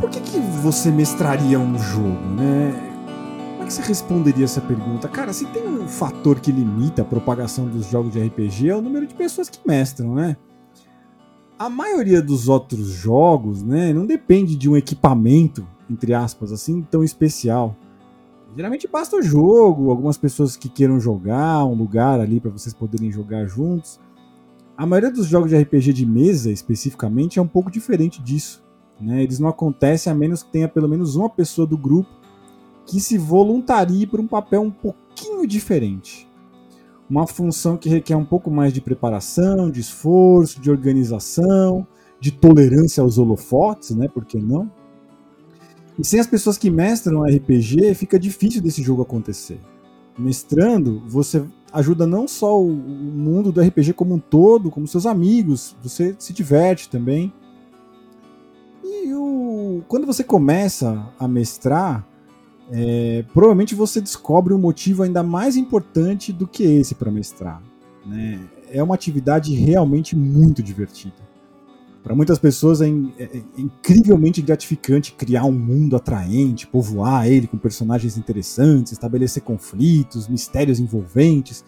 por que, que você mestraria um jogo, né? Como é que você responderia essa pergunta? Cara, se tem um fator que limita a propagação dos jogos de RPG é o número de pessoas que mestram, né? A maioria dos outros jogos, né, não depende de um equipamento, entre aspas, assim, tão especial. Geralmente basta o jogo, algumas pessoas que queiram jogar, um lugar ali para vocês poderem jogar juntos. A maioria dos jogos de RPG de mesa, especificamente, é um pouco diferente disso. Né? Eles não acontecem a menos que tenha pelo menos uma pessoa do grupo que se voluntarie para um papel um pouquinho diferente. Uma função que requer um pouco mais de preparação, de esforço, de organização, de tolerância aos holofotes, né? Por que não? E sem as pessoas que mestram RPG, fica difícil desse jogo acontecer. Mestrando, você ajuda não só o mundo do RPG como um todo, como seus amigos, você se diverte também. E o... quando você começa a mestrar, é... provavelmente você descobre um motivo ainda mais importante do que esse para mestrar. Né? É uma atividade realmente muito divertida. Para muitas pessoas é, é, é, incrivelmente gratificante criar um mundo atraente, povoar ele com personagens interessantes, estabelecer conflitos, mistérios envolventes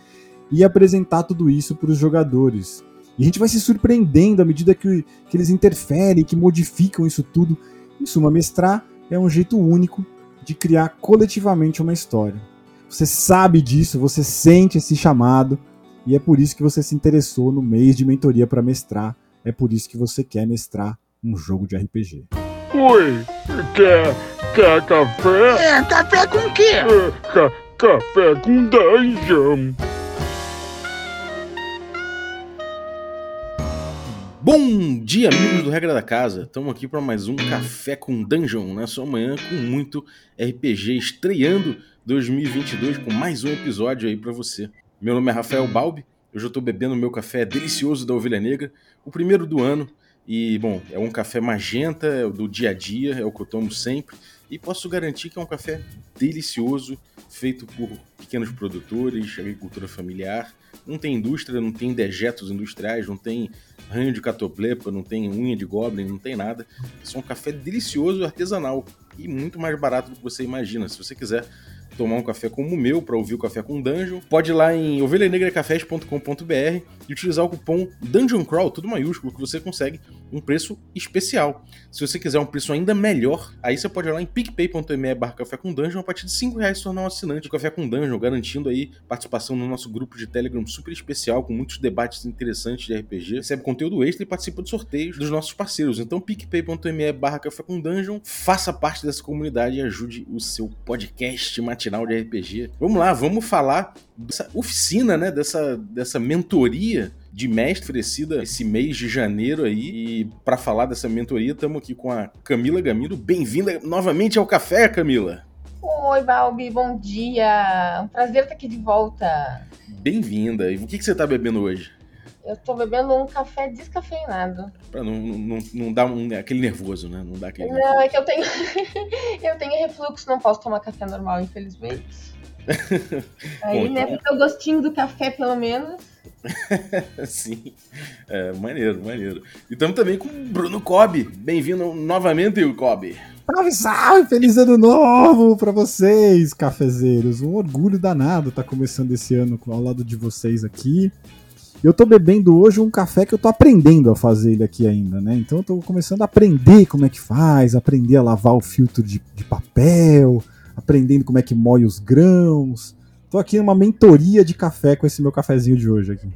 e apresentar tudo isso para os jogadores. E a gente vai se surpreendendo à medida que, que eles interferem, que modificam isso tudo. Em suma, mestrar é um jeito único de criar coletivamente uma história. Você sabe disso, você sente esse chamado, e é por isso que você se interessou no mês de mentoria para mestrar é por isso que você quer mestrar um jogo de RPG. Oi, quer, quer café? É, café com quê? É, ca, café com dungeon. Bom dia, amigos do Regra da Casa. Estamos aqui para mais um Café com Dungeon, na sua manhã com muito RPG, estreando 2022 com mais um episódio aí para você. Meu nome é Rafael Balbi eu já estou bebendo meu café delicioso da Ovelha Negra, o primeiro do ano. E, bom, é um café magenta, é do dia a dia, é o que eu tomo sempre. E posso garantir que é um café delicioso, feito por pequenos produtores, agricultura familiar. Não tem indústria, não tem dejetos industriais, não tem ranho de catoplepa, não tem unha de goblin, não tem nada. É só um café delicioso, artesanal e muito mais barato do que você imagina. Se você quiser tomar um café como o meu para ouvir o Café com Dungeon, pode ir lá em ovelhanegracafés.com.br e utilizar o cupom Dungeon Crawl, tudo maiúsculo, que você consegue um preço especial. Se você quiser um preço ainda melhor, aí você pode ir lá em picpay.me barra café com dungeon, a partir de 5 reais se tornar um assinante do Café com Dungeon, garantindo aí participação no nosso grupo de Telegram super especial, com muitos debates interessantes de RPG, recebe conteúdo extra e participa de sorteios dos nossos parceiros. Então picpay.me barra café com dungeon, faça parte dessa comunidade e ajude o seu podcast matinal de RPG. Vamos lá, vamos falar dessa oficina, né, dessa, dessa mentoria de mestre oferecida esse mês de janeiro aí. E para falar dessa mentoria, estamos aqui com a Camila Gamiro. Bem-vinda novamente ao café, Camila. Oi, Balbi, bom dia. Um prazer estar aqui de volta. Bem-vinda. E o que, que você está bebendo hoje? Eu tô bebendo um café descafeinado. Pra não, não, não dar um, aquele nervoso, né? Não dá aquele. Não, nervoso. é que eu tenho. eu tenho refluxo, não posso tomar café normal, infelizmente. Aí, Bom, né, então... porque o gostinho do café, pelo menos. Sim, é, maneiro, maneiro. E estamos também com o Bruno Cobb. Bem-vindo novamente, Cobb. Salve, salve! Feliz ano novo para vocês, cafezeiros. Um orgulho danado estar tá começando esse ano ao lado de vocês aqui. Eu tô bebendo hoje um café que eu tô aprendendo a fazer ele aqui ainda, né? Então eu tô começando a aprender como é que faz, aprender a lavar o filtro de, de papel, aprendendo como é que moe os grãos. Tô aqui numa mentoria de café com esse meu cafezinho de hoje aqui.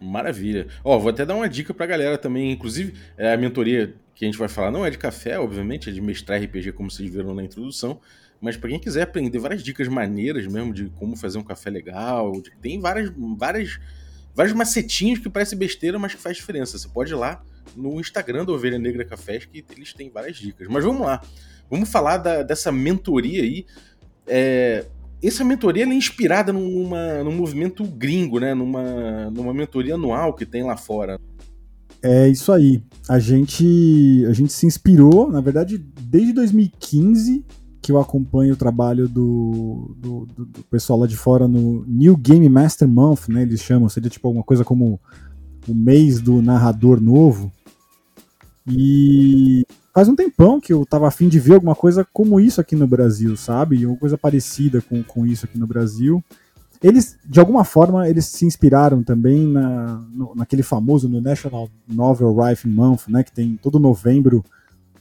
Maravilha. Ó, vou até dar uma dica pra galera também. Inclusive, é, a mentoria que a gente vai falar não é de café, obviamente, é de mestrar RPG, como vocês viram na introdução. Mas para quem quiser aprender várias dicas maneiras mesmo de como fazer um café legal, tem várias, várias, vários macetinhos que parecem besteira, mas que faz diferença. Você pode ir lá no Instagram do Ovelha Negra Cafés, que eles têm várias dicas. Mas vamos lá. Vamos falar da, dessa mentoria aí. É, essa mentoria é inspirada numa, num movimento gringo, né? Numa, numa mentoria anual que tem lá fora. É isso aí. A gente, a gente se inspirou, na verdade, desde 2015 que eu acompanho o trabalho do, do, do, pessoal lá de fora no New Game Master Month, né? Eles chamam, seria tipo alguma coisa como o mês do narrador novo. E faz um tempão que eu tava afim de ver alguma coisa como isso aqui no Brasil, sabe? Uma coisa parecida com, com isso aqui no Brasil. Eles, de alguma forma, eles se inspiraram também na, no, naquele famoso no National Novel Writing Month, né? Que tem todo novembro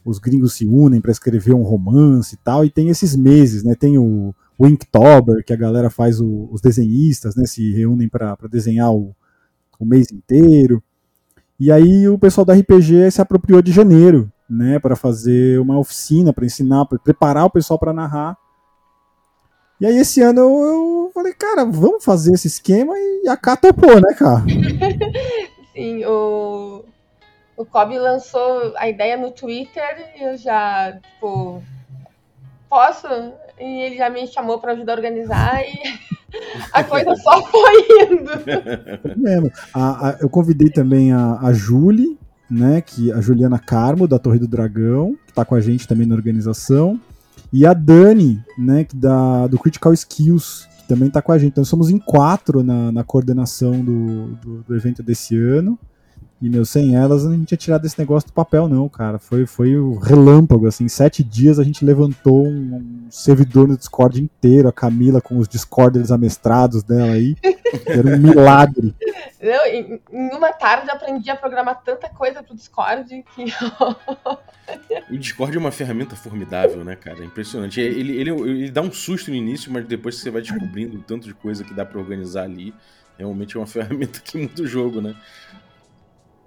os gringos se unem para escrever um romance e tal, e tem esses meses, né? Tem o, o Inktober, que a galera faz o, os desenhistas, né? Se reúnem para desenhar o, o mês inteiro. E aí o pessoal da RPG se apropriou de janeiro, né, para fazer uma oficina, para ensinar, para preparar o pessoal para narrar. E aí esse ano eu, eu, falei, cara, vamos fazer esse esquema e a K topou, né, cara? Sim, o, o Kobe lançou a ideia no Twitter e eu já, tipo, posso? E ele já me chamou para ajudar a organizar e a coisa só foi indo. É mesmo. A, a, eu convidei também a, a Julie, né, que a Juliana Carmo, da Torre do Dragão, que está com a gente também na organização, e a Dani, né, que da, do Critical Skills, que também está com a gente. Então somos em quatro na, na coordenação do, do, do evento desse ano. E, meu, sem elas a gente tinha tirado esse negócio do papel, não, cara. Foi, foi o relâmpago, assim. Em sete dias a gente levantou um, um, servidor no Discord inteiro, a Camila com os Discorders amestrados dela aí. Era um milagre. Não, em, em, uma tarde eu aprendi a programar tanta coisa pro Discord que. o Discord é uma ferramenta formidável, né, cara? É impressionante. Ele, ele, ele dá um susto no início, mas depois você vai descobrindo o tanto de coisa que dá para organizar ali. Realmente é uma ferramenta que muda o jogo, né?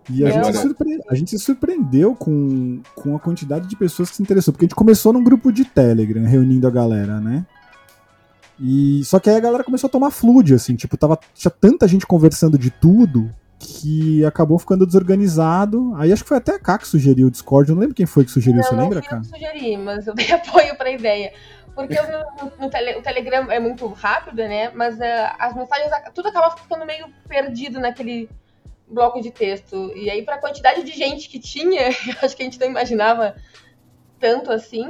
E a, gente surpre... a, gente se surpreendeu com, com a quantidade de pessoas que se interessou. Porque a gente começou num grupo de Telegram, reunindo a galera, né? E só que aí a galera começou a tomar flude, assim, tipo, tava, tinha tanta gente conversando de tudo que acabou ficando desorganizado. Aí acho que foi até a K que sugeriu o Discord. Eu não lembro quem foi que sugeriu, não, você não lembra, K? Eu sugeri, mas eu dei apoio pra ideia. Porque no, no tele, o Telegram é muito rápido, né? Mas uh, as mensagens, tudo acaba ficando meio perdido naquele bloco de texto. E aí, para a quantidade de gente que tinha, acho que a gente não imaginava tanto assim.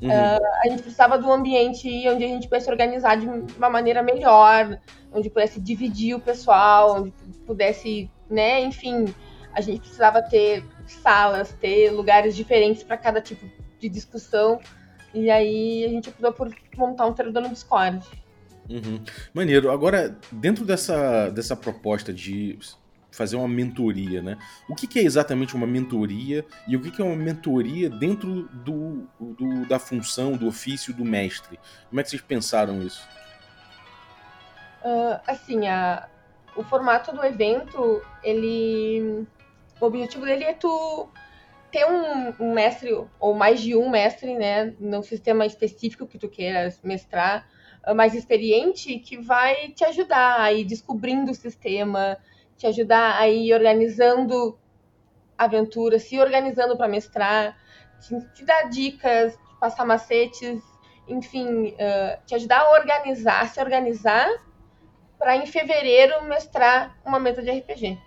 Uhum. Uh, a gente precisava de um ambiente onde a gente pudesse organizar de uma maneira melhor, onde pudesse dividir o pessoal, onde pudesse, né, enfim, a gente precisava ter salas, ter lugares diferentes para cada tipo de discussão. E aí a gente optou por montar um servidor no Discord. Uhum. Maneiro. Agora, dentro dessa, dessa proposta de fazer uma mentoria, né? O que, que é exatamente uma mentoria e o que, que é uma mentoria dentro do, do, da função, do ofício do mestre? Como é que vocês pensaram isso? Uh, assim, a, o formato do evento, ele. O objetivo dele é tu ter um, um, mestre, ou mais de um mestre, né, no sistema específico que tu queiras mestrar, ah, mais experiente, que vai te ajudar a ir descobrindo o sistema, te ajudar a ir organizando aventuras, se organizando para mestrar, te, te, dar dicas, te passar macetes, enfim, uh, te ajudar a organizar, se organizar para em fevereiro mestrar uma mesa de RPG.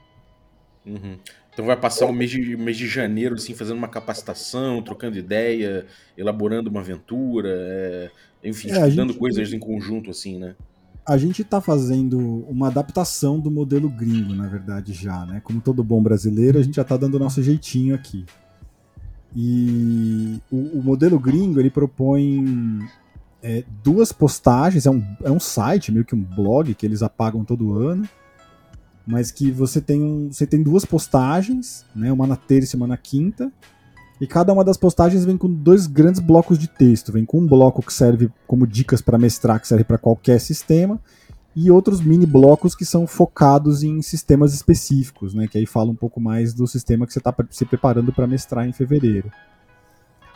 Uhum. Então vai passar o mês de, mês de janeiro assim fazendo uma capacitação, trocando ideia, elaborando uma aventura, é, enfim, é, estudando gente... coisas em conjunto assim, né? A gente está fazendo uma adaptação do modelo gringo, na verdade, já, né? Como todo bom brasileiro, a gente já está dando o nosso jeitinho aqui. E o, o modelo gringo, ele propõe é, duas postagens, é um, é um site, meio que um blog, que eles apagam todo ano, mas que você tem, um, você tem duas postagens, né? Uma na terça e uma na quinta, e cada uma das postagens vem com dois grandes blocos de texto. Vem com um bloco que serve como dicas para mestrar, que serve para qualquer sistema, e outros mini blocos que são focados em sistemas específicos, né? Que aí fala um pouco mais do sistema que você está se preparando para mestrar em fevereiro.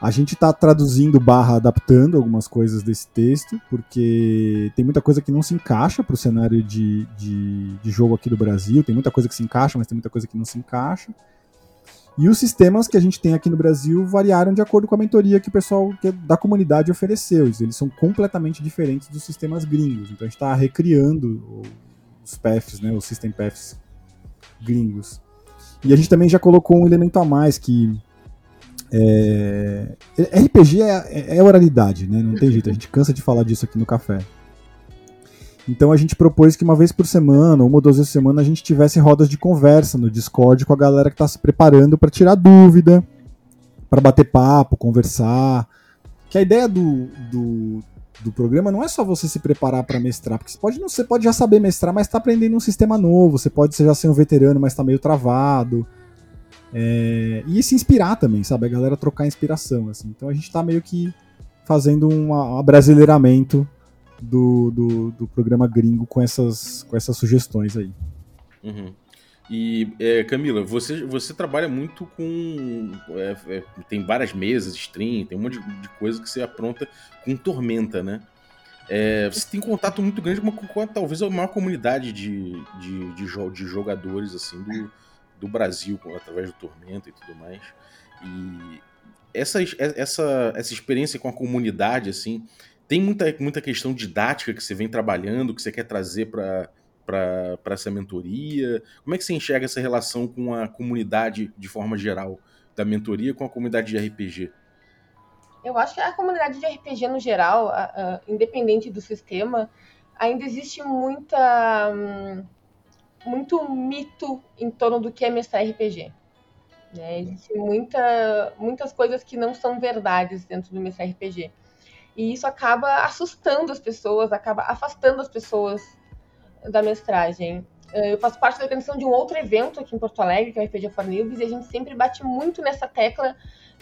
A gente está traduzindo barra adaptando algumas coisas desse texto, porque tem muita coisa que não se encaixa para o cenário de, de, de jogo aqui do Brasil, tem muita coisa que se encaixa, mas tem muita coisa que não se encaixa. E os sistemas que a gente tem aqui no Brasil variaram de acordo com a mentoria que o pessoal da comunidade ofereceu. Eles são completamente diferentes dos sistemas gringos. Então a gente está recriando os paths, né, os system paths gringos. E a gente também já colocou um elemento a mais que é, RPG é, é oralidade, né? Não tem jeito. A gente cansa de falar disso aqui no café. Então a gente propôs que uma vez por semana, uma ou duas vezes por semana, a gente tivesse rodas de conversa no Discord com a galera que está se preparando para tirar dúvida, para bater papo, conversar. Que a ideia do, do, do programa não é só você se preparar para mestrar, porque você pode, não, você pode já saber mestrar, mas está aprendendo um sistema novo, você pode já ser um veterano, mas está meio travado. É, e se inspirar também, sabe? A galera trocar inspiração, assim. Então a gente está meio que fazendo um, abrasileiramento do, do, do, programa gringo com essas, com essas sugestões aí. Uhum. E é, Camila, você, você trabalha muito com. É, é, tem várias mesas, stream, tem um monte de, de coisa que você apronta com Tormenta, né? É, você tem contato muito grande com, com, talvez a maior comunidade de, de, de, de jogadores assim do, do Brasil, através do Tormenta e tudo mais. E essa, essa, essa experiência com a comunidade, assim, tem muita, muita questão didática que você vem trabalhando, que você quer trazer para para essa mentoria? Como é que você enxerga essa relação com a comunidade de forma geral, da mentoria com a comunidade de RPG? Eu acho que a comunidade de RPG no geral, uh, independente do sistema, ainda existe muita um, muito mito em torno do que é mestrar RPG. Né? Existem muita, muitas coisas que não são verdades dentro do mestrar RPG. E isso acaba assustando as pessoas, acaba afastando as pessoas da mestragem. Eh, eu faço parte da organização de um outro evento aqui em Porto Alegre, que é o RPG for Newbies, e a gente sempre bate muito nessa tecla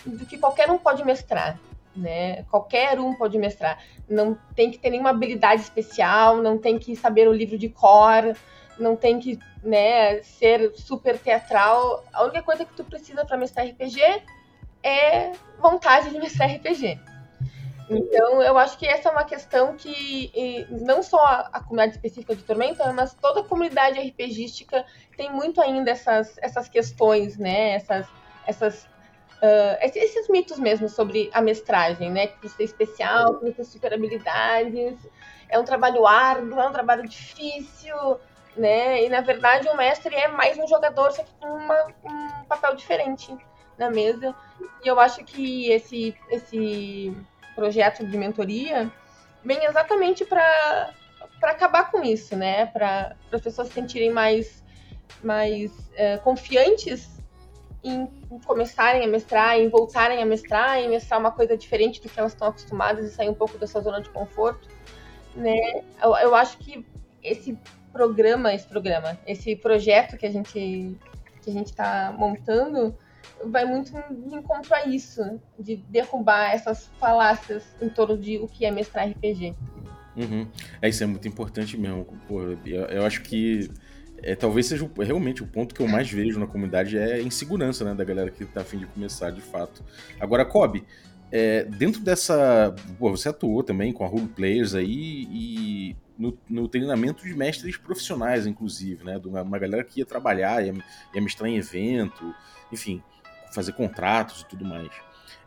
do que qualquer um pode mestrar. Né? Qualquer um pode mestrar. Não tem que ter nenhuma habilidade especial, não tem que saber o livro de cor, não tem que né, ser super teatral. A única coisa que tu precisa para mestrar RPG é vontade de mestrar RPG. Então, eu acho que essa é uma questão que não só a, comunidade específica de Tormenta, mas toda a comunidade RPGística tem muito ainda essas, essas questões, né? Essas, essas, uh, esses mitos mesmo sobre a mestragem, né? Que precisa ser especial, que ter super habilidades, é um trabalho árduo, é um trabalho difícil, né? E na verdade o mestre é mais um jogador, só que com uma, um papel diferente na mesa. E eu acho que esse, esse projeto de mentoria vem exatamente para acabar com isso, né? Para as pessoas se sentirem mais, mais é, confiantes em, em, começarem a mestrar, em voltarem a mestrar, em mestrar uma coisa diferente do que elas estão acostumadas e sair um pouco da sua zona de conforto, né? Eu, eu acho que esse programa, esse programa, esse projeto que a gente que a gente está montando vai muito de encontro a isso, de derrubar essas falácias em torno de o que é mestrar RPG. Uhum. É, isso é muito importante mesmo. Pô, eu, eu acho que é, talvez seja realmente o ponto que eu mais vejo na comunidade é a insegurança né, da galera que tá afim de começar de fato. Agora, Kobe, é, dentro dessa. Pô, você atuou também com a Role Players aí e no, no, treinamento de mestres profissionais, inclusive, né? De uma, uma galera que ia trabalhar, ia, ia mestrar em evento, enfim fazer contratos e tudo mais.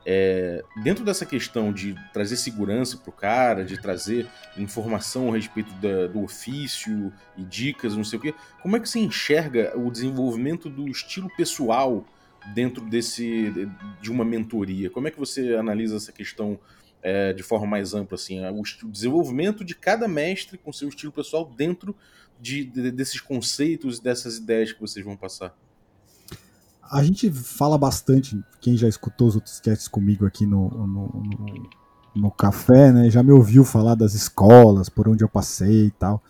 É, dentro dessa questão de trazer segurança para o cara, de trazer informação a respeito da, do ofício e dicas, não sei o quê, como é que você enxerga o desenvolvimento do estilo pessoal dentro desse de uma mentoria? Como é que você analisa essa questão é, de forma mais ampla, assim, o, o, desenvolvimento de cada mestre com seu estilo pessoal dentro de, de, desses conceitos, dessas ideias que vocês vão passar? A gente fala bastante, quem já escutou os outros casts comigo aqui no, no, no, no, café, né? Já me ouviu falar das escolas, por onde eu passei e tal.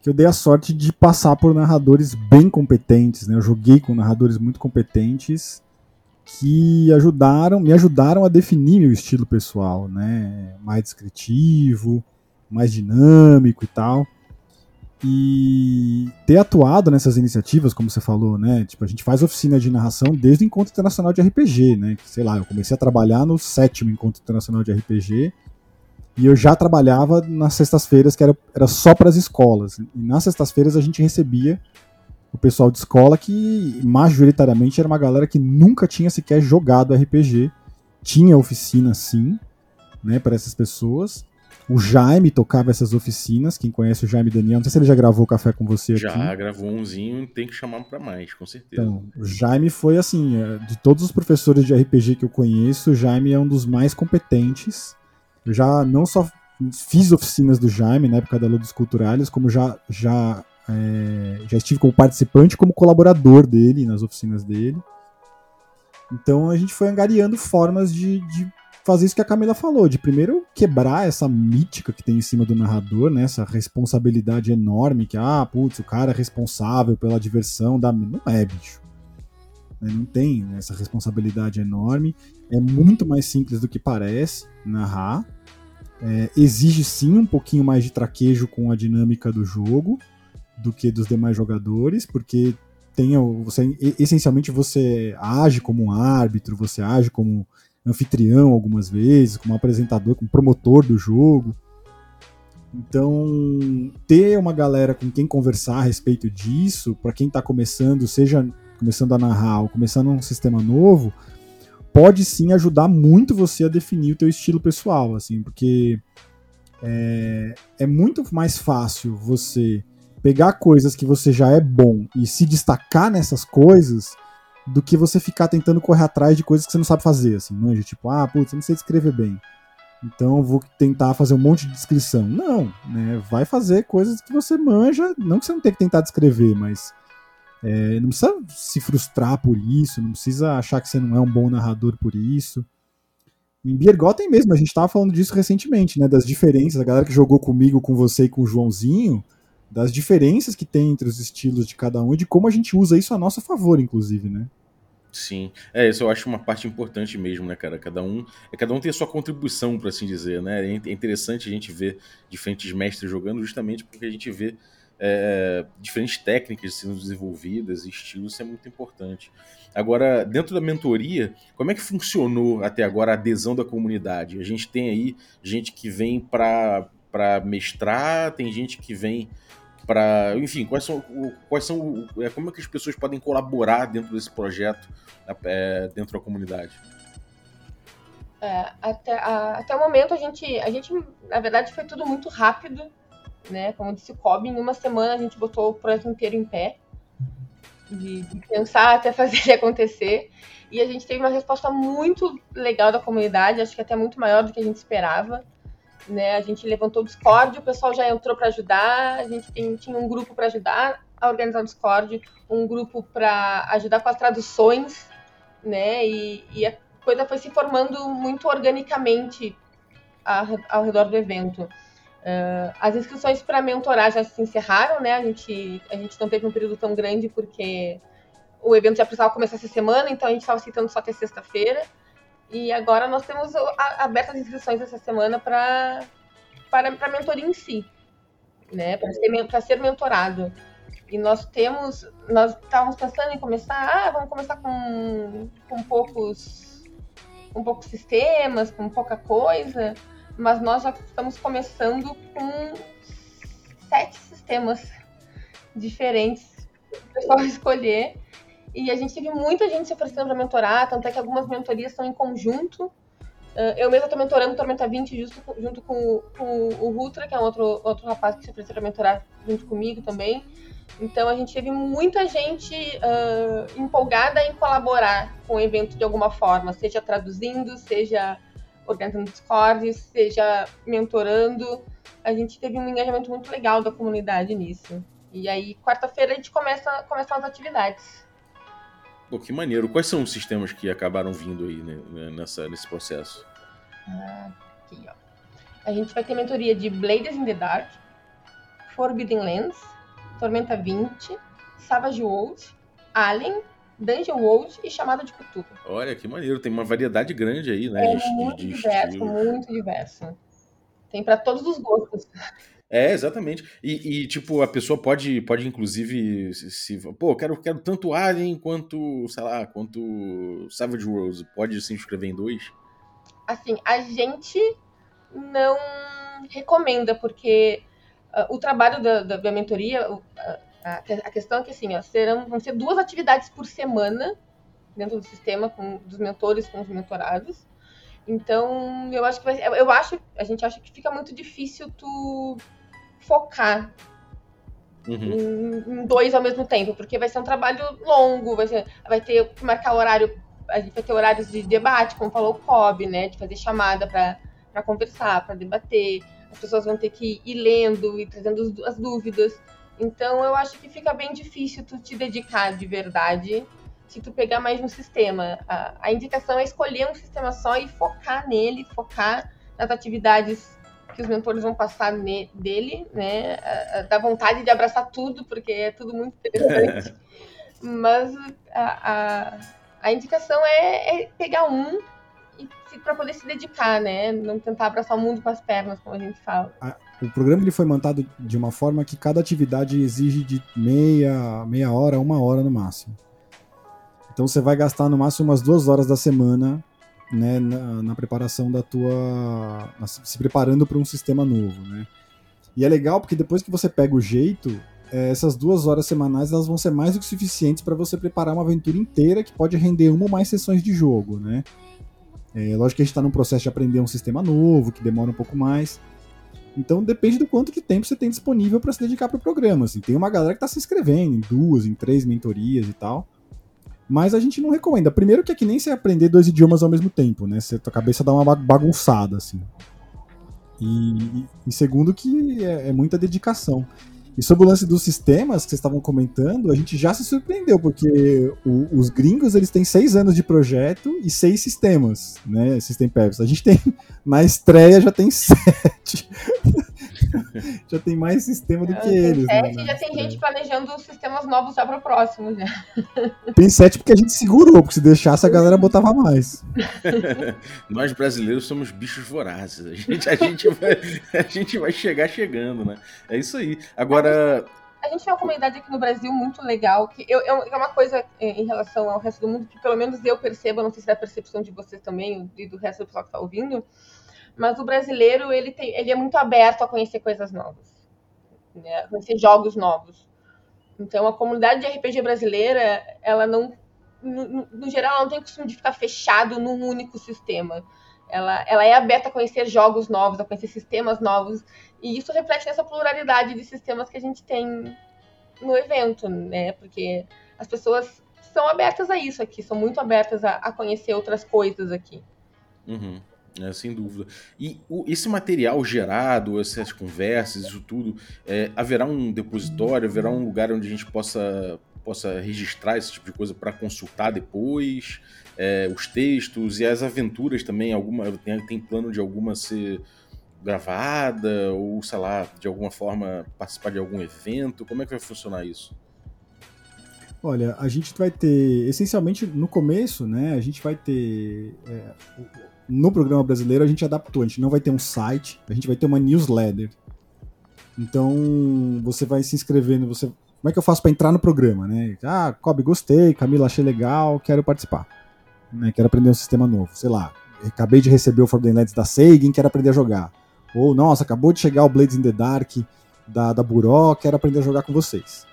Que eu dei a sorte de passar por narradores bem competentes, né? Eu joguei com narradores muito competentes que ajudaram, me ajudaram a definir meu estilo pessoal, né? Mais descritivo, mais dinâmico e tal e ter atuado nessas iniciativas, como você falou, né? Tipo, a gente faz oficina de narração desde o Encontro Internacional de RPG, né? Sei lá, eu comecei a trabalhar no sétimo Encontro Internacional de RPG e eu já trabalhava nas sextas-feiras, que era, era só para as escolas. E nas sextas-feiras a gente recebia o pessoal de escola que majoritariamente era uma galera que nunca tinha sequer jogado RPG. Tinha oficina sim, né, para essas pessoas o Jaime tocava essas oficinas. Quem conhece o Jaime Daniel, não sei se ele já gravou café com você já, aqui. Já, gravou umzinho, tem que chamar para mais, com certeza. Então, o Jaime foi assim, é, de todos os professores de RPG que eu conheço, o Jaime é um dos mais competentes. Eu já não só fiz oficinas do Jaime na época da Ludos Culturais, como já, já, é, já estive como participante, como colaborador dele nas oficinas dele. Então a gente foi angariando formas de, de fazer isso que a Camila falou, de primeiro quebrar essa mítica que tem em cima do narrador, né? Essa responsabilidade enorme que, ah, putz, o cara é responsável pela diversão da. Não é, bicho. Né, não tem essa responsabilidade enorme. É muito mais simples do que parece narrar. É, exige sim um pouquinho mais de traquejo com a dinâmica do jogo do que dos demais jogadores, porque tem você essencialmente você age como um árbitro, você age como anfitrião algumas vezes, como apresentador, como promotor do jogo. Então, ter uma galera com quem conversar a respeito disso, para quem está começando, seja começando a narrar ou começando um sistema novo, pode sim ajudar muito você a definir o teu estilo pessoal, assim, porque é, é muito mais fácil você pegar coisas que você já é bom e se destacar nessas coisas do que você ficar tentando correr atrás de coisas que você não sabe fazer, assim, não é? Tipo, ah, putz, eu não sei escrever bem. Então vou tentar fazer um monte de descrição. Não, né? Vai fazer coisas que você manja, não que você não tenha que tentar descrever, mas é, não precisa se frustrar por isso, não precisa achar que você não é um bom narrador por isso. Em Biergotten mesmo, a gente estava falando disso recentemente, né? Das diferenças, a galera que jogou comigo, com você e com o Joãozinho, das diferenças que tem entre os estilos de cada um e de como a gente usa isso a nosso favor, inclusive, né? Sim, é, isso eu acho uma parte importante mesmo, né, cara? Cada um, é, cada um tem a sua contribuição, por assim dizer, né? É, é interessante a gente ver diferentes mestres jogando, justamente porque a gente vê é, diferentes técnicas sendo desenvolvidas, estilos, isso é muito importante. Agora, dentro da mentoria, como é que funcionou até agora a adesão da comunidade? A gente tem aí gente que vem para mestrar, tem gente que vem para, enfim, quais são, quais são, é, como é que as pessoas podem colaborar dentro desse projeto, é, dentro da comunidade? É, até, a, até o momento a gente, a gente, na verdade, foi tudo muito rápido, né? Como disse o Cobb, em uma semana a gente botou o projeto inteiro em pé, de, de pensar até fazer ele acontecer. E a gente teve uma resposta muito legal da comunidade, acho que até muito maior do que a gente esperava né? A gente levantou o Discord, o pessoal já entrou para ajudar, a gente tem, tinha um grupo para ajudar a organizar o Discord, um grupo para ajudar com as traduções, né? E, e, a coisa foi se formando muito organicamente ao, ao redor do evento. Uh, as inscrições para mentorar já se encerraram, né? A gente, a gente não teve um período tão grande porque o evento já precisava começar essa semana, então a gente estava aceitando só até sexta-feira. E agora nós temos abertas inscrições essa semana para para mentoria em si, né? Para ser, ser mentorado. E nós temos, nós estávamos pensando em começar, ah, vamos começar com, com poucos com poucos sistemas, com pouca coisa, mas nós já estamos começando com sete sistemas diferentes para o pessoal escolher e a gente teve muita gente se oferecendo para mentorar, tanto é que algumas mentorias estão em conjunto. Uh, eu mesma estou mentorando Tormenta 20 justo, junto com, com o Rutra, que é um outro, outro rapaz que se ofereceu para mentorar junto comigo também. Então a gente teve muita gente uh, empolgada em colaborar com o evento de alguma forma, seja traduzindo, seja organizando Discord, seja mentorando. A gente teve um engajamento muito legal da comunidade nisso. E aí, quarta-feira, a gente começa, começam as atividades. Pô, que maneiro. Quais são os sistemas que acabaram vindo aí né, né nessa, nesse processo? Aqui, ó. A gente vai ter mentoria de Blades in the Dark, Forbidden Lands, Tormenta 20, Savage World, Alien, Dungeon World e Chamada de Cthulhu. Olha, que maneiro. Tem uma variedade grande aí, né? É de, muito de diverso, estilo. muito diverso. Tem para todos os gostos. É, exatamente. E, e, tipo, a pessoa pode, pode inclusive, se, se, pô, quero, quero tanto Alien quanto, sei lá, quanto Savage Worlds. Pode se inscrever em dois? Assim, a gente não recomenda, porque uh, o trabalho da, da, mentoria, uh, a, a, questão é que, assim, ó, serão, vão ser duas atividades por semana dentro do sistema, com dos mentores, com os mentorados. Então, eu acho que vai, eu acho, a gente acha que fica muito difícil tu focar uhum. em, em, dois ao mesmo tempo, porque vai ser um trabalho longo, vai, ser, vai ter que marcar horário, a gente vai ter horários de debate, como falou o Cobb, né? De fazer chamada para conversar, para debater. As pessoas vão ter que ir lendo e trazendo as dúvidas. Então eu acho que fica bem difícil tu te dedicar de verdade se tu pegar mais um sistema. A, a indicação é escolher um sistema só e focar nele, focar nas atividades que os mentores vão passar ne, dele, né? Dá vontade de abraçar tudo, porque é tudo muito interessante. Mas a, a, a indicação é, é, pegar um para poder se dedicar, né? Não tentar abraçar o mundo com as pernas, como a gente fala. O programa ele foi montado de uma forma que cada atividade exige de meia, meia hora, uma hora no máximo. Então você vai gastar no máximo umas duas horas da semana né, na, na preparação da tua. Se preparando para um sistema novo. Né? E é legal porque depois que você pega o jeito, é, essas duas horas semanais elas vão ser mais do que suficientes para você preparar uma aventura inteira que pode render uma ou mais sessões de jogo. Né? É, lógico que a gente está num processo de aprender um sistema novo, que demora um pouco mais. Então depende do quanto de tempo você tem disponível para se dedicar para o programa. Assim, tem uma galera que está se inscrevendo em duas, em três mentorias e tal. Mas a gente não recomenda. Primeiro que é que nem você aprender dois idiomas ao mesmo tempo, né? Você, tua cabeça dá uma bagunçada, assim. E, e segundo que é, é muita dedicação. E sobre o lance dos sistemas que vocês estavam comentando, a gente já se surpreendeu, porque o, os gringos eles têm seis anos de projeto e seis sistemas, né? System Pevs. A gente tem, na estreia já tem sete. já tem mais sistema do que tem eles. Né, sete, né, já tem gente planejando sistemas novos já para o próximo. Já. Tem sete porque a gente segurou, porque se deixasse a galera botava mais. Nós brasileiros somos bichos vorazes. A gente, a, gente vai, a gente vai chegar chegando, né? É isso aí. Agora. A gente tem uma comunidade aqui no Brasil muito legal, que eu, eu, é uma coisa é, em relação ao resto do mundo que pelo menos eu percebo, não sei se é a percepção de vocês também e do resto do pessoal que está ouvindo, mas o brasileiro ele, tem, ele é muito aberto a conhecer coisas novas, né? conhecer jogos novos. Então a comunidade de RPG brasileira, ela não, no, no geral, ela não tem o costume de ficar fechado num único sistema. Ela, ela é aberta a conhecer jogos novos, a conhecer sistemas novos, e isso reflete nessa pluralidade de sistemas que a gente tem no evento, né? Porque as pessoas são abertas a isso aqui, são muito abertas a, a conhecer outras coisas aqui. Uhum. É, sem dúvida. E o, esse material gerado, essas conversas, isso tudo, é, haverá um depositório, haverá um lugar onde a gente possa, possa registrar esse tipo de coisa para consultar depois, é, os textos e as aventuras também, alguma tem, tem plano de alguma ser gravada ou, sei lá, de alguma forma participar de algum evento? Como é que vai funcionar isso? Olha, a gente vai ter, essencialmente no começo, né, a gente vai ter é, no programa brasileiro a gente adaptou, a gente não vai ter um site, a gente vai ter uma newsletter. Então você vai se inscrevendo, você como é que eu faço para entrar no programa, né? Ah, Kobe, gostei, Camila, achei legal, quero participar. Né? Quero aprender um sistema novo, sei lá. Acabei de receber o Forbidden Lands da Seigen, quero aprender a jogar. Ou, nossa, acabou de chegar o Blades in the Dark da, da Buró, quero aprender a jogar com vocês.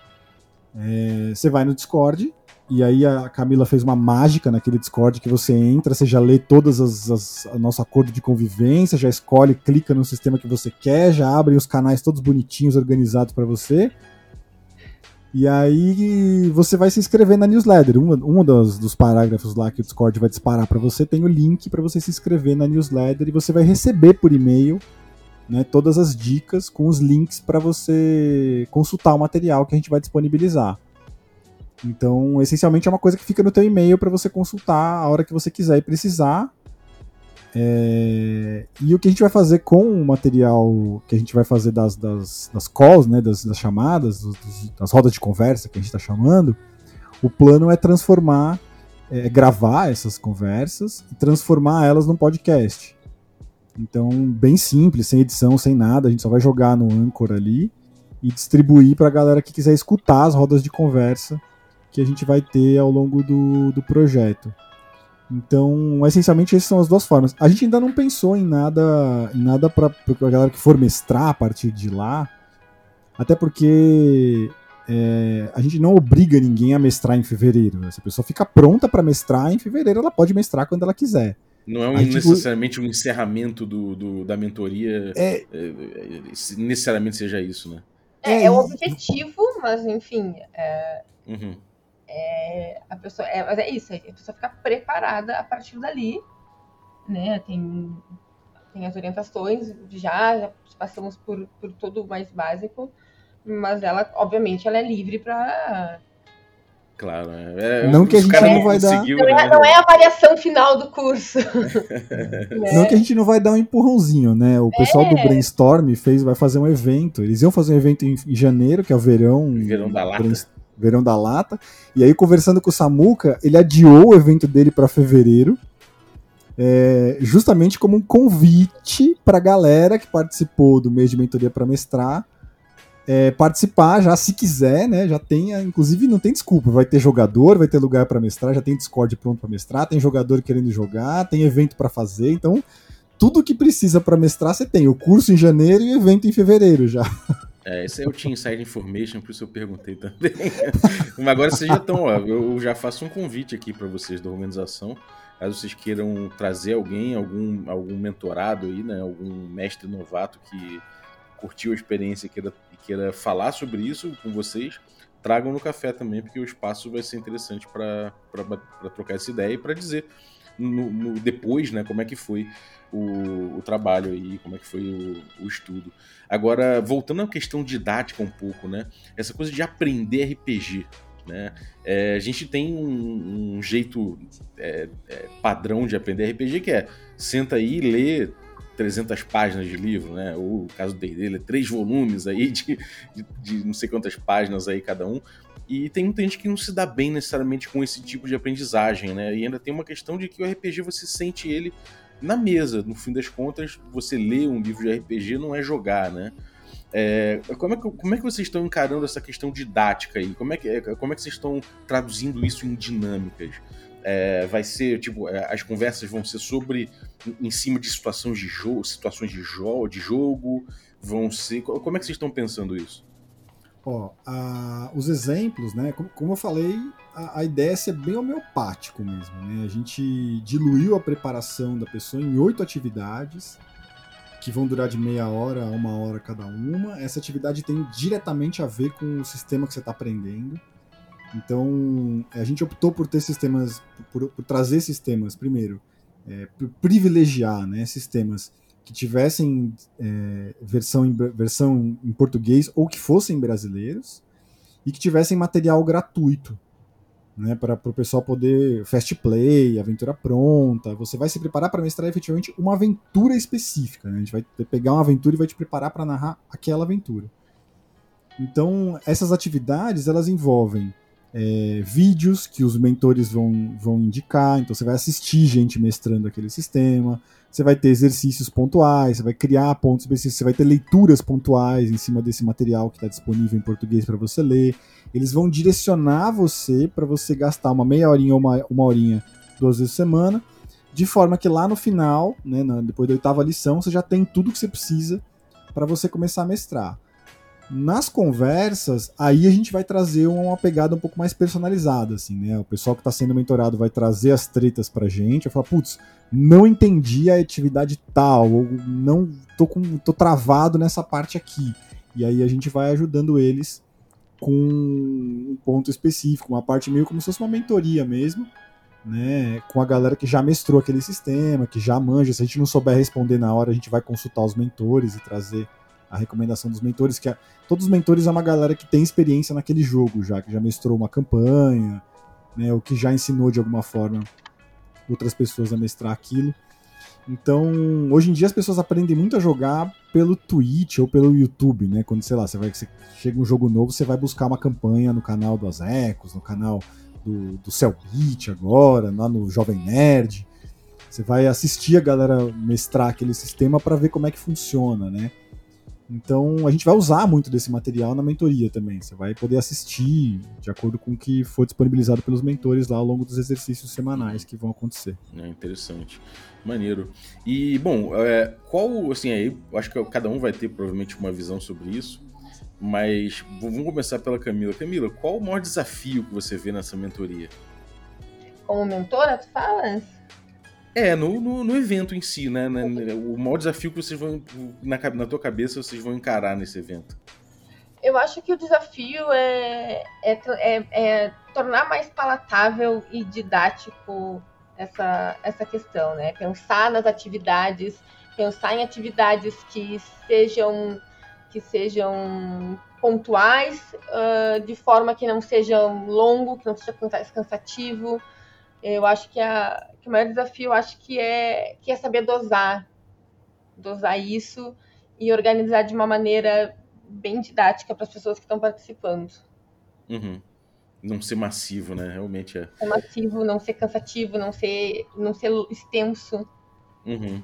É, você vai no Discord, e aí a Camila fez uma mágica naquele Discord que você entra, você já lê todas as, as nosso acordo de convivência, já escolhe, clica no sistema que você quer, já abre os canais todos bonitinhos, organizados para você. E aí você vai se inscrever na newsletter. Um, um dos, dos parágrafos lá que o Discord vai disparar para você tem o link para você se inscrever na newsletter e você vai receber por e-mail né, todas as dicas com os links para você consultar o material que a gente vai disponibilizar. Então, essencialmente é uma coisa que fica no teu e-mail para você consultar a hora que você quiser e precisar. É... E o que a gente vai fazer com o material que a gente vai fazer das, das, das calls, né, das, das chamadas, das rodas de conversa que a gente está chamando, o plano é transformar, é, gravar essas conversas e transformar elas num podcast. Então, bem simples, sem edição, sem nada, a gente só vai jogar no Anchor ali e distribuir para a galera que quiser escutar as rodas de conversa que a gente vai ter ao longo do, do projeto. Então, essencialmente, essas são as duas formas. A gente ainda não pensou em nada, em nada para a galera que for mestrar a partir de lá, até porque é, a gente não obriga ninguém a mestrar em fevereiro. Se a pessoa fica pronta para mestrar em fevereiro, ela pode mestrar quando ela quiser. Não é um, necessariamente um encerramento do, do da mentoria, é, é, necessariamente seja isso, né? É, é o objetivo, mas enfim. É... Uhum é, a pessoa, é, mas é isso, a pessoa fica preparada a partir dali, né? Tem, tem as orientações já, já passamos por, por todo o mais básico, mas ela, obviamente, ela é livre para Claro, é. Não que a gente não vai dar. Não é, não é, a variação final do curso. né? Não que a gente não vai dar um empurrãozinho, né? O pessoal é. do Brainstorm fez, vai fazer um evento. Eles iam fazer um evento em, em janeiro, que é o verão. Verão da lata. Verão da lata. E aí, conversando com o Samuca, ele adiou o evento dele para fevereiro. É, justamente como um convite para a galera que participou do mês de mentoria para mestrar é, participar já, se quiser, né? Já tem, inclusive não tem desculpa, vai ter jogador, vai ter lugar para mestrar, já tem Discord pronto para mestrar, tem jogador querendo jogar, tem evento para fazer, então tudo que precisa para mestrar você tem, o curso em janeiro e o evento em fevereiro já. É, esse é o Team Inside Information, por isso eu perguntei também. Mas agora vocês já estão, ó, eu já faço um convite aqui para vocês da organização, caso vocês queiram trazer alguém, algum, algum mentorado aí, né, algum mestre novato que curtiu a experiência e queira, queira falar sobre isso com vocês, tragam no café também, porque o espaço vai ser interessante para trocar essa ideia e para dizer no, no, depois, né, como é que foi o, o trabalho aí, como é que foi o, o, estudo. Agora, voltando à questão didática um pouco, né, essa coisa de aprender RPG, né, é, a gente tem um, um jeito é, é, padrão de aprender RPG que é senta aí e lê 300 páginas de livro, né? Ou o caso dele, é três volumes aí de, de, de, não sei quantas páginas aí cada um. E tem muita gente que não se dá bem necessariamente com esse tipo de aprendizagem, né? E ainda tem uma questão de que o RPG você sente ele na mesa. No fim das contas, você lê um livro de RPG não é jogar, né? É, como, é que, como é que vocês estão encarando essa questão didática aí? Como é que, como é que vocês estão traduzindo isso em dinâmicas? É, vai ser, tipo, é, as conversas vão ser sobre, em cima de situações de jogo, situações de, jo de jogo, vão ser... Como é que vocês estão pensando isso? Ó, a, os exemplos, né, como, como eu falei, a, a, ideia é ser bem homeopático mesmo, né, a gente diluiu a preparação da pessoa em oito atividades, que vão durar de meia hora a uma hora cada uma. Essa atividade tem diretamente a ver com o sistema que você está aprendendo. Então, a gente optou por ter sistemas, por, por trazer sistemas, primeiro, é, privilegiar né, sistemas que tivessem é, versão, em, versão em português ou que fossem brasileiros e que tivessem material gratuito, né, para o pessoal poder fast play, aventura pronta. Você vai se preparar para mestrar efetivamente uma aventura específica. Né? A gente vai pegar uma aventura e vai te preparar para narrar aquela aventura. Então, essas atividades elas envolvem é, vídeos que os mentores vão, vão indicar, então você vai assistir gente mestrando aquele sistema, você vai ter exercícios pontuais, você vai criar pontos específicos, você vai ter leituras pontuais em cima desse material que está disponível em português para você ler. Eles vão direcionar você para você gastar uma meia horinha ou uma, uma horinha duas vezes por semana, de forma que lá no final, né, depois da oitava lição, você já tem tudo que você precisa para você começar a mestrar. Nas conversas, aí a gente vai trazer uma pegada um pouco mais personalizada, assim, né? O pessoal que está sendo mentorado vai trazer as tretas pra gente, vai falar, putz, não entendi a atividade tal, ou não tô, com, tô travado nessa parte aqui. E aí a gente vai ajudando eles com um ponto específico, uma parte meio como se fosse uma mentoria mesmo, né? Com a galera que já mestrou aquele sistema, que já manja. Se a gente não souber responder na hora, a gente vai consultar os mentores e trazer a recomendação dos mentores, que é, todos os mentores é uma galera que tem experiência naquele jogo já, que já mestrou uma campanha, né, ou que já ensinou de alguma forma outras pessoas a mestrar aquilo. Então, hoje em dia as pessoas aprendem muito a jogar pelo Twitch ou pelo YouTube, né? Quando, sei lá, você vai você chega um jogo novo, você vai buscar uma campanha no canal do Azecos, no canal do, do Cellbit agora, lá no Jovem Nerd. Você vai assistir a galera mestrar aquele sistema para ver como é que funciona, né? Então a gente vai usar muito desse material na mentoria também. Você vai poder assistir de acordo com o que for disponibilizado pelos mentores lá ao longo dos exercícios semanais que vão acontecer. É interessante, maneiro. E bom, é, qual assim aí? Acho que cada um vai ter provavelmente uma visão sobre isso. Mas vamos começar pela Camila. Camila, qual o maior desafio que você vê nessa mentoria? Como mentora, tu falas? É, no, no, no, evento em si, né? O maior desafio que vocês vão, na, na tua cabeça, vocês vão encarar nesse evento. Eu acho que o desafio é, é, é, é tornar mais palatável e didático essa, essa questão, né? Pensar nas atividades, pensar em atividades que sejam que sejam pontuais, uh, de forma que não seja longo, que não seja cansativo. Eu acho que, a, que o maior desafio, acho que é, que é saber dosar, dosar isso e organizar de uma maneira bem didática para as pessoas que estão participando. Uhum. Não ser massivo, né? Realmente é. Ser massivo, não ser cansativo, não ser, não ser extenso. Uhum.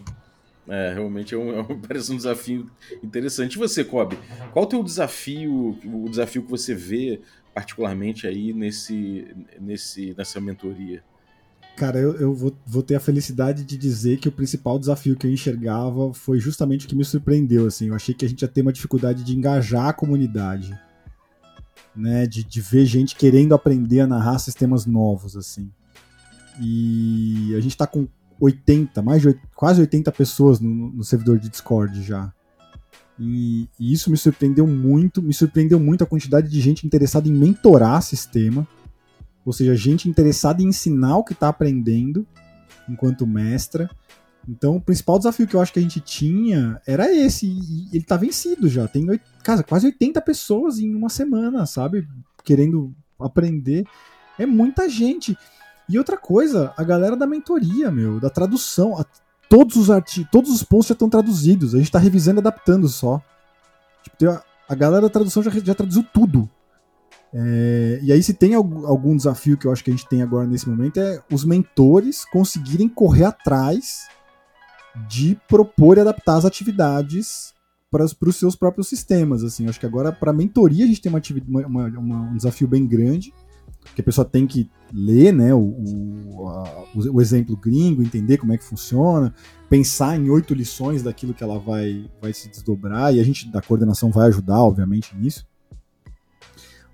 É, realmente é um, é um, parece um desafio interessante. E você, Kobe, qual o teu desafio, o desafio que você vê particularmente aí nesse, nesse, nessa mentoria? Cara, eu, eu vou, vou, ter a felicidade de dizer que o principal desafio que eu enxergava foi justamente o que me surpreendeu. Assim, eu achei que a gente ia ter uma dificuldade de engajar a comunidade né? De, de ver gente querendo aprender a narrar sistemas novos, assim. E a gente tá com 80, mais de quase 80 pessoas no, no servidor de Discord já. E, e, isso me surpreendeu muito, me surpreendeu muito a quantidade de gente interessada em mentorar sistema, ou seja, gente interessada em ensinar o que está aprendendo enquanto mestra. Então, o principal desafio que eu acho que a gente tinha era esse, e ele tá vencido já. Tem, cara, quase 80 pessoas em uma semana, sabe? Querendo aprender. É muita gente. E outra coisa, a galera da mentoria, meu, da tradução. A, todos os artigos, todos os posts já estão traduzidos. A gente tá revisando e adaptando só. Tipo, a, a, galera da tradução já, já traduziu tudo. É, e aí, se tem algum desafio que eu acho que a gente tem agora nesse momento, é os mentores conseguirem correr atrás de propor e adaptar as atividades para, os seus próprios sistemas. Assim, acho que agora para mentoria a gente tem uma, uma, uma, um desafio bem grande, que a pessoa tem que ler né, o, o, a, o, exemplo gringo, entender como é que funciona, pensar em oito lições daquilo que ela vai, vai se desdobrar, e a gente da coordenação vai ajudar, obviamente, nisso.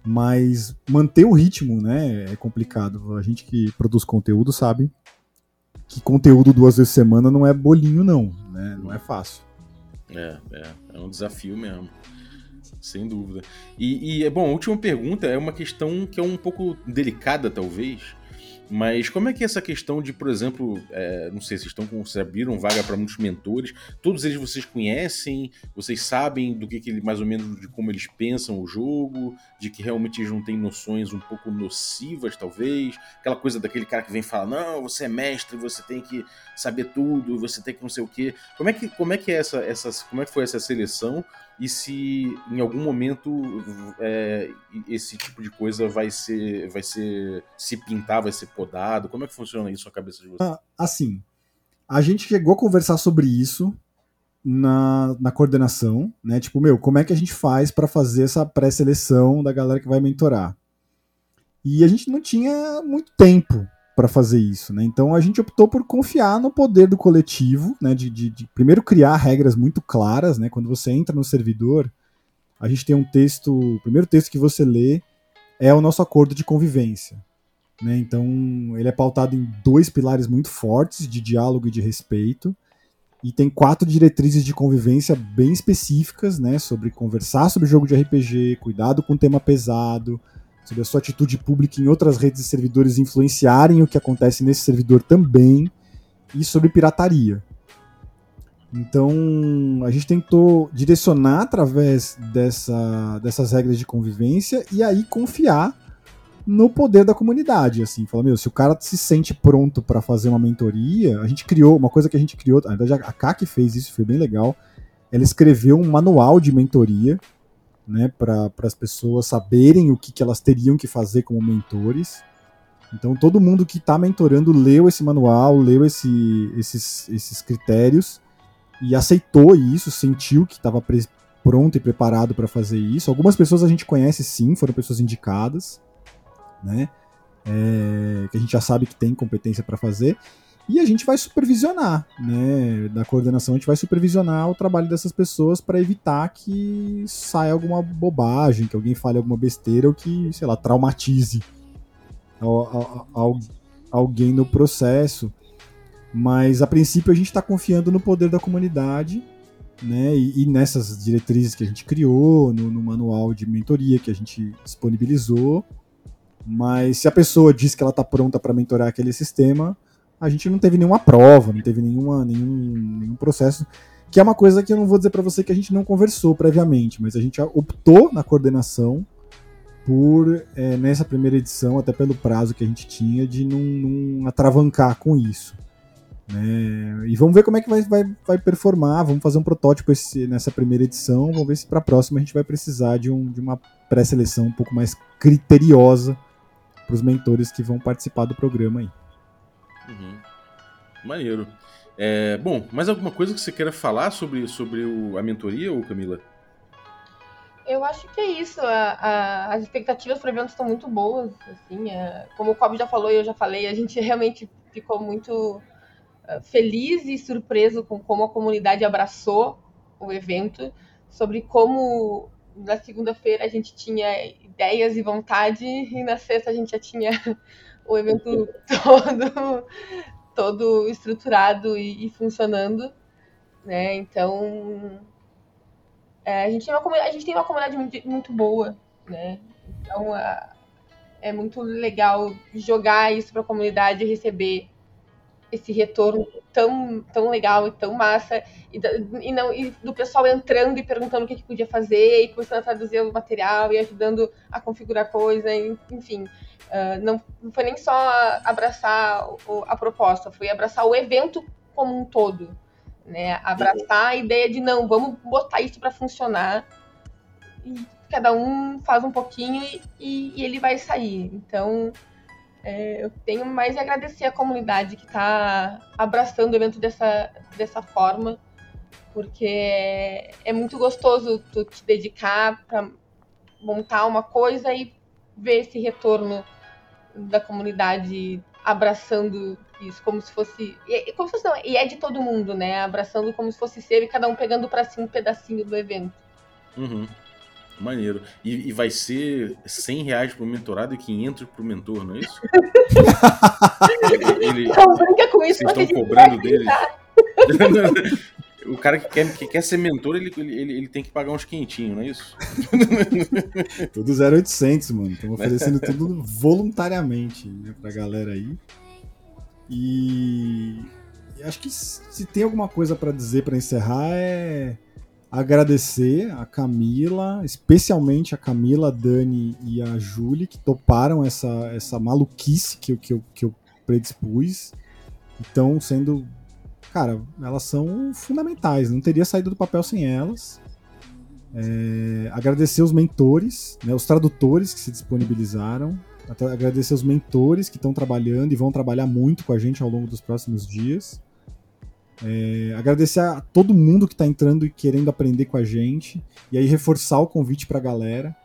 Mas manter o ritmo né, é complicado. A gente que produz conteúdo sabe que conteúdo duas vezes por semana não é bolinho, não. Né? Não é fácil. É, é, é um desafio mesmo. Sem dúvida. E, e, bom, a última pergunta é uma questão que é um pouco delicada, talvez, mas como é que é essa questão de, por exemplo, é, não sei se estão com, se abriram vaga para muitos mentores, todos eles vocês conhecem, vocês sabem do que, que ele, mais ou menos de como eles pensam o jogo, de que realmente eles não têm noções um pouco nocivas, talvez, aquela coisa daquele cara que vem falar, não, você é mestre, você tem que saber tudo, você tem que não sei o quê. Como é que, como é que é essa, essa, como é que foi essa seleção? E se em algum momento é, esse tipo de coisa vai ser, vai ser se pintar, vai ser podado? Como é que funciona isso na cabeça de você? Ah, assim, a gente chegou a conversar sobre isso na, na coordenação, né? Tipo, meu, como é que a gente faz para fazer essa pré-seleção da galera que vai mentorar? E a gente não tinha muito tempo para fazer isso, né? Então a gente optou por confiar no poder do coletivo, né? De, de, de, primeiro criar regras muito claras, né? Quando você entra no servidor, a gente tem um texto, o primeiro texto que você lê é o nosso acordo de convivência, né? Então ele é pautado em dois pilares muito fortes de diálogo e de respeito e tem quatro diretrizes de convivência bem específicas, né? Sobre conversar sobre jogo de RPG, cuidado com tema pesado sobre a sua atitude pública em outras redes e servidores influenciarem o que acontece nesse servidor também, e sobre pirataria. Então, a gente tentou direcionar através dessa, dessas regras de convivência e aí confiar no poder da comunidade, assim, falar, meu, se o cara se sente pronto para fazer uma mentoria, a gente criou, uma coisa que a gente criou, na verdade a Kaki fez isso, foi bem legal, ela escreveu um manual de mentoria né, para as pessoas saberem o que, que elas teriam que fazer como mentores. Então todo mundo que está mentorando leu esse manual, leu esse, esses, esses critérios e aceitou isso, sentiu que estava pronto e preparado para fazer isso. Algumas pessoas a gente conhece sim, foram pessoas indicadas, né? É, que a gente já sabe que tem competência para fazer. E a gente vai supervisionar, né? Da coordenação, a gente vai supervisionar o trabalho dessas pessoas para evitar que saia alguma bobagem, que alguém fale alguma besteira ou que, sei lá, traumatize alguém no processo. Mas a princípio a gente está confiando no poder da comunidade, né? E, e, nessas diretrizes que a gente criou, no, no manual de mentoria que a gente disponibilizou. Mas se a pessoa diz que ela está pronta para mentorar aquele sistema, a gente não teve nenhuma prova, não teve nenhuma, nenhum, nenhum processo. Que é uma coisa que eu não vou dizer para você que a gente não conversou previamente, mas a gente optou na coordenação por, é, nessa primeira edição, até pelo prazo que a gente tinha, de não, não atravancar com isso. Né? E vamos ver como é que vai, vai, vai performar. Vamos fazer um protótipo esse, nessa primeira edição. Vamos ver se para a próxima a gente vai precisar de, um, de uma pré-seleção um pouco mais criteriosa para os mentores que vão participar do programa aí. Uhum. Maneiro. É, bom, mais alguma coisa que você queira falar sobre, sobre o, a mentoria, ou Camila? Eu acho que é isso. A, a, as expectativas para o evento estão muito boas. Assim, é, como o Cobb já falou e eu já falei, a gente realmente ficou muito uh, feliz e surpreso com como a comunidade abraçou o evento, sobre como na segunda-feira a gente tinha ideias e vontade e na sexta a gente já tinha o evento todo todo estruturado e, e funcionando, né? Então é, a, gente tem uma, a gente tem uma comunidade muito, muito boa, né? Então a, é muito legal jogar isso para a comunidade e receber esse retorno tão, tão legal e tão massa, e, e, não, e do pessoal entrando e perguntando o que, que, podia fazer, e começando a traduzir o material e ajudando a configurar coisa, enfim. Uh, não, não, foi nem só abraçar o, a proposta, foi abraçar o evento como um todo. Né? Abraçar a ideia de não, vamos botar isso para funcionar. E cada um faz um pouquinho e, e, e ele vai sair. Então, é, eu tenho mais a agradecer a comunidade que está abraçando o evento dessa, dessa forma, porque é, é muito gostoso tu te dedicar para montar uma coisa e ver esse retorno da comunidade abraçando isso como se fosse e, como se fosse não, e é de todo mundo né abraçando como se fosse ser e cada um pegando para si um pedacinho do evento uhum. Maneiro. E, e, vai ser 100 reais pro mentorado e 500 pro mentor, não é isso? ele, não brinca com isso. Vocês estão cobrando dele. o cara que quer, que quer ser mentor, ele, ele, ele tem que pagar uns quentinhos, não é isso? tudo 0800, mano. Estamos oferecendo tudo voluntariamente né, pra galera aí. E acho que se tem alguma coisa para dizer para encerrar é agradecer a Camila, especialmente a Camila, a Dani e a Julie, que toparam essa, essa maluquice que, que, eu, que eu predispus. Então, sendo. Cara, elas são fundamentais, não teria saído do papel sem elas. É, agradecer os mentores, né, os tradutores que se disponibilizaram. Agradecer os mentores que estão trabalhando e vão trabalhar muito com a gente ao longo dos próximos dias. É, agradecer a todo mundo que está entrando e querendo aprender com a gente. E aí reforçar o convite para a galera.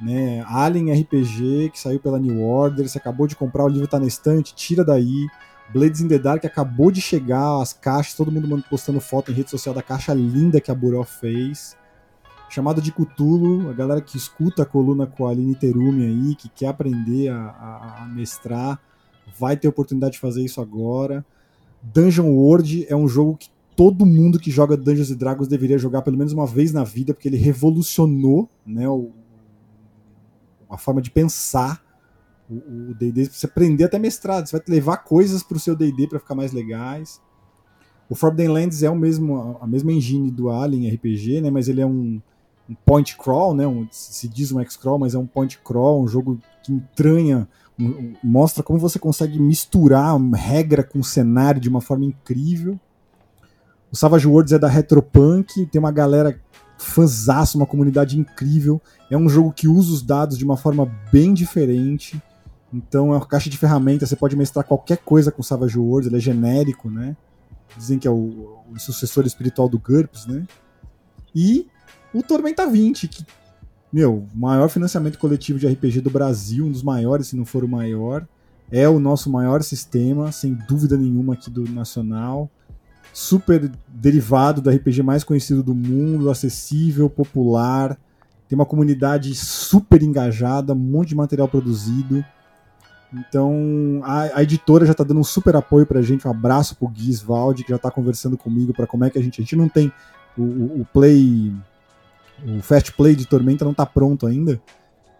Né? Alien RPG, que saiu pela New Order. Você acabou de comprar, o livro está na estante, tira daí. Blades in the Dark acabou de chegar, as caixas, todo mundo postando foto em rede social da caixa linda que a Buró fez. Chamado de Cutulo, a galera que escuta a coluna com a Aline Terumi aí, que quer aprender a, a, a mestrar, vai ter oportunidade de fazer isso agora. Dungeon World é um jogo que todo mundo que joga Dungeons and Dragons deveria jogar pelo menos uma vez na vida, porque ele revolucionou né, o, a forma de pensar o D&D, você aprender até mestrado, você vai levar coisas para o seu D&D para ficar mais legais. O Forbidden Lands é o mesmo, a mesma engine do Alien RPG, né, mas ele é um, um point crawl, né, um, se diz um X-crawl, mas é um point crawl, um jogo que entranha mostra como você consegue misturar regra com cenário de uma forma incrível. O Savage Worlds é da Retropunk, tem uma galera fãzaça, uma comunidade incrível. É um jogo que usa os dados de uma forma bem diferente. Então é uma caixa de ferramentas, você pode mestrar qualquer coisa com Savage Worlds, ele é genérico, né? Dizem que é o, o sucessor espiritual do GURPS, né? E o Tormenta 20, que meu, maior financiamento coletivo de RPG do Brasil, um dos maiores, se não for o maior. É o nosso maior sistema, sem dúvida nenhuma, aqui do Nacional. Super derivado do RPG mais conhecido do mundo, acessível, popular. Tem uma comunidade super engajada, um monte de material produzido. Então, a, a editora já está dando um super apoio para a gente. Um abraço pro Gui Svaldi, que já está conversando comigo para como é que a gente. A gente não tem o, o, o Play o Fast Play de Tormenta não está pronto ainda.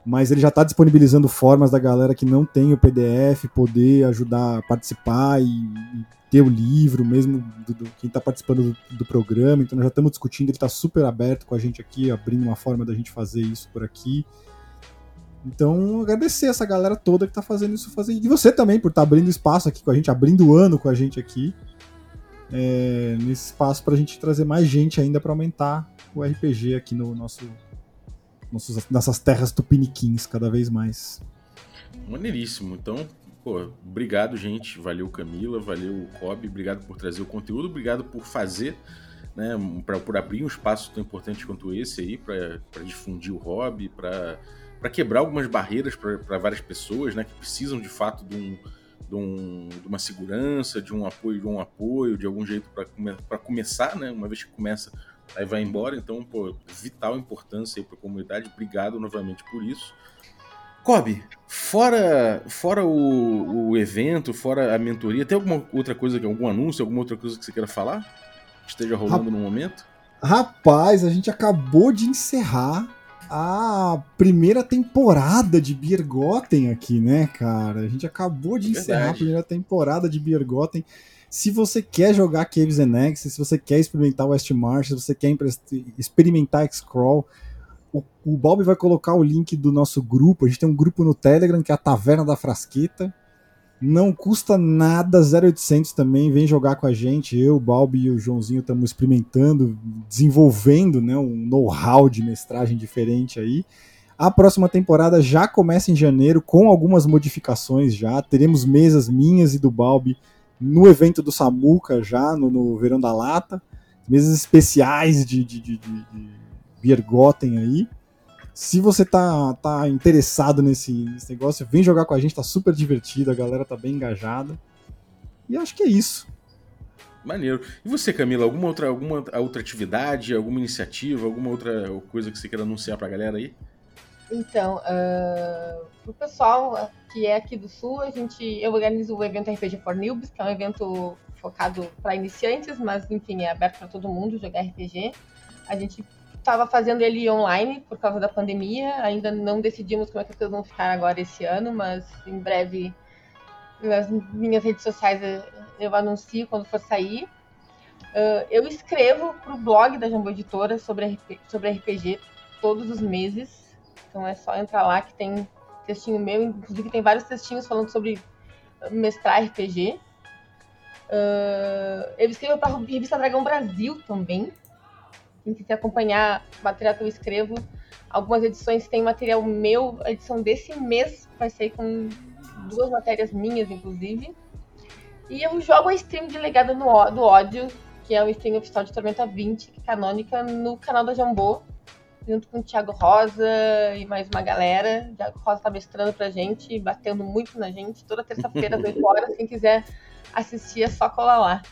mas ele já está disponibilizando formas da galera que não tem o PDF poder ajudar a participar e, e ter o livro, mesmo do, do quem está participando do, do, programa. Então nós já estamos discutindo, ele está super aberto com a gente aqui, abrindo uma forma da gente fazer isso por aqui. Então, agradecer essa galera toda que está fazendo isso fazer. E você também, por estar tá abrindo espaço aqui com a gente, abrindo o ano com a gente aqui. É, nesse espaço para a gente trazer mais gente ainda para aumentar o RPG aqui no nosso nossos, nessas terras tupiniquins cada vez mais. Maneiríssimo. Então, pô, obrigado, gente. Valeu, Camila. Valeu, Kobe. Obrigado por trazer o conteúdo. Obrigado por fazer, né? Pra, por abrir um espaço tão importante quanto esse aí, para difundir o hobby, para quebrar algumas barreiras para várias pessoas, né? Que precisam de fato de um. De, um, de, uma segurança, de um apoio, de um apoio, de algum jeito para come, começar, né? Uma vez que começa aí vai embora. Então, pô, vital importância aí para a comunidade. Obrigado novamente por isso. Kobe, fora, fora o, o, evento, fora a mentoria, tem alguma outra coisa, algum anúncio, alguma outra coisa que você queira falar? Que esteja rolando no momento? Rapaz, a gente acabou de encerrar a primeira temporada de Biergotten aqui, né, cara? A gente acabou de encerrar a primeira temporada de Biergotten. Se você quer jogar Caves and Axis, se você quer experimentar West March, se você quer experimentar X-Crawl, o, o Bob vai colocar o link do nosso grupo. A gente tem um grupo no Telegram que é a Taverna da Frasqueta. Não custa nada, 0800 também. Vem jogar com a gente. Eu, o Bob e o Joãozinho estamos experimentando, desenvolvendo né, um know-how de mestragem diferente aí. A próxima temporada já começa em janeiro, com algumas modificações já. Teremos mesas minhas e do Balbi no evento do Samuca já, no, no Verão da Lata, mesas especiais de, de, de, de, de aí. Se você tá, tá interessado nesse, nesse negócio, vem jogar com a gente, tá super divertido, a galera tá bem engajada. E acho que é isso. Maneiro. E você, Camila, alguma outra, alguma outra atividade, alguma iniciativa, alguma outra coisa que você queira anunciar pra galera aí? Então, uh, pro pessoal que é aqui do Sul, a gente, eu organizo o evento RPG for Newbies, que é um evento focado para iniciantes, mas enfim, é aberto para todo mundo jogar RPG. A gente estava fazendo ele online por causa da pandemia, ainda não decidimos como é que as coisas vão ficar agora esse ano, mas em breve nas minhas redes sociais eu anuncio quando for sair. Uh, eu escrevo para o blog da Jambô Editora sobre, sobre RPG todos os meses. Então é só entrar lá que tem textinho meu, inclusive tem vários textinhos falando sobre mestrar RPG. Uh, eu escrevo para a revista Dragão Brasil também. Quem quiser acompanhar o material que eu escrevo, algumas edições tem material meu. A edição desse mês vai sair com duas matérias minhas, inclusive. E eu jogo a stream de Legado no, do Ódio, que é o stream oficial de Tormenta 20, que é canônica, no canal da Jambô junto com o Thiago Rosa e mais uma galera. O Thiago Rosa tá mestrando pra gente, batendo muito na gente. Toda terça-feira, às 8 horas. Quem quiser assistir, é só colar lá.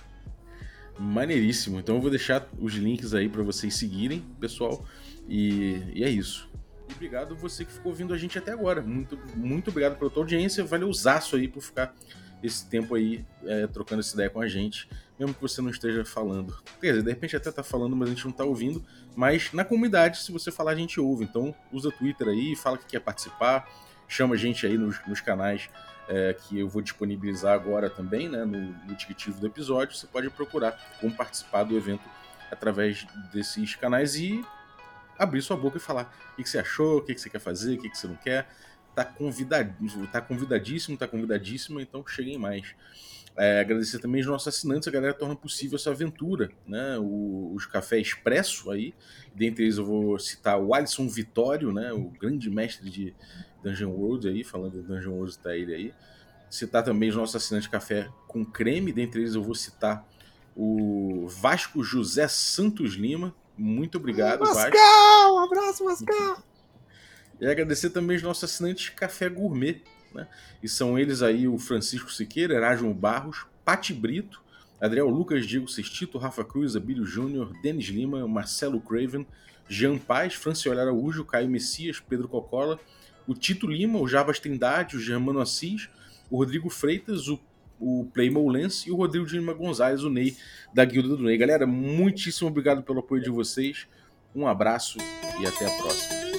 Maneiríssimo. Então eu vou deixar os links aí para vocês seguirem, pessoal. E, e, é isso. E obrigado você que ficou ouvindo a gente até agora. Muito, muito obrigado pela tua audiência. Valeu zaço aí por ficar esse tempo aí é, trocando essa ideia com a gente mesmo que você não esteja falando. Quer dizer, de repente até tá falando, mas a gente não tá ouvindo. Mas na comunidade, se você falar, a gente ouve. Então usa Twitter aí, fala que quer participar, chama a gente aí nos, nos canais é, que eu vou disponibilizar agora também, né, no, no descritivo do episódio. Você pode procurar como participar do evento através desses canais e abrir sua boca e falar o que, você achou, o que, você quer fazer, o que, que você não quer. Tá, convidad... tá convidadíssimo, tá convidadíssimo, então cheguem mais. É, agradecer também os nossos assinantes, a galera torna possível essa aventura, né? O, os Café Expresso aí, dentre eles eu vou citar o Alisson Vitório, né? O grande mestre de Dungeon World aí, falando de Dungeon World tá ele aí. Citar também os nossos assinantes Café com Creme, dentre eles eu vou citar o Vasco José Santos Lima. Muito obrigado, Vasco! Vasco! Um abraço, Vasco! E agradecer também os nossos assinantes Café Gourmet, né? E são eles aí o Francisco Siqueira, Erasmo Barros, Pati Brito, Adriel Lucas, Diego Sestito, Rafa Cruz, Abílio Júnior, Denis Lima, Marcelo Craven, Jean Paz, Franciola Araújo, Caio Messias, Pedro Cocola, o Tito Lima, o Jarbas Trindade, o Germano Assis, o Rodrigo Freitas, o, o Playmo Lance e o Rodrigo de Lima Gonzalez, o Ney, da Guilda do Ney. Galera, muitíssimo obrigado pelo apoio de vocês, um abraço e até a próxima.